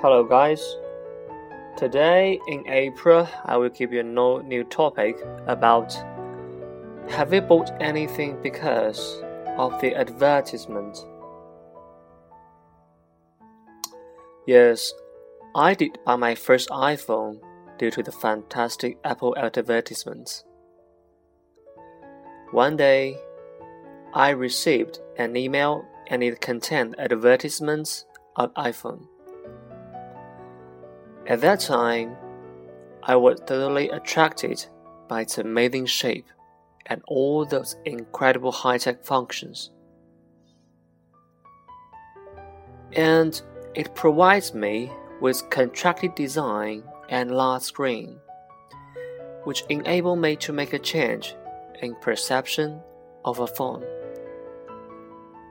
Hello, guys. Today in April, I will give you a new topic about Have you bought anything because of the advertisement? Yes, I did buy my first iPhone due to the fantastic Apple advertisements. One day, I received an email and it contained advertisements of iPhone. At that time, I was thoroughly attracted by its amazing shape and all those incredible high tech functions. And it provides me with contracted design and large screen, which enable me to make a change in perception of a phone.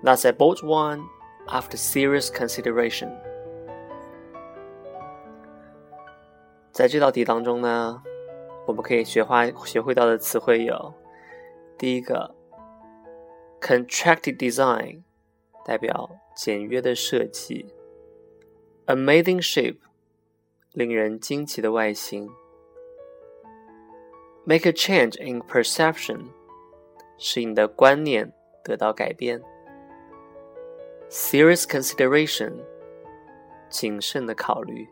Thus, I bought one after serious consideration. 在这道题当中呢，我们可以学会学会到的词汇有：第一个，contracted design，代表简约的设计；amazing shape，令人惊奇的外形；make a change in perception，使你的观念得到改变；serious consideration，谨慎的考虑。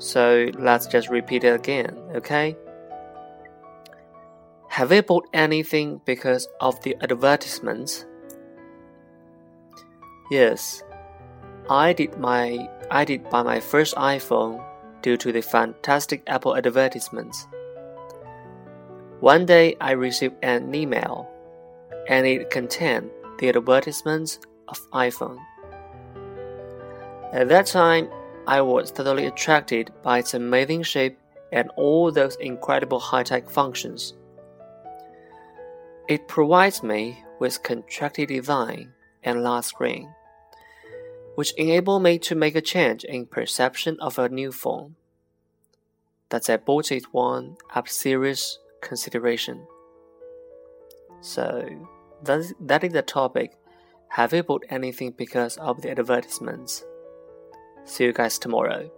So let's just repeat it again, okay? Have you bought anything because of the advertisements? Yes, I did my I did buy my first iPhone due to the fantastic Apple advertisements. One day I received an email and it contained the advertisements of iPhone. At that time, I was totally attracted by its amazing shape and all those incredible high tech functions. It provides me with contracted design and large screen, which enable me to make a change in perception of a new phone. That I bought it one after serious consideration. So, that is the topic. Have you bought anything because of the advertisements? See you guys tomorrow.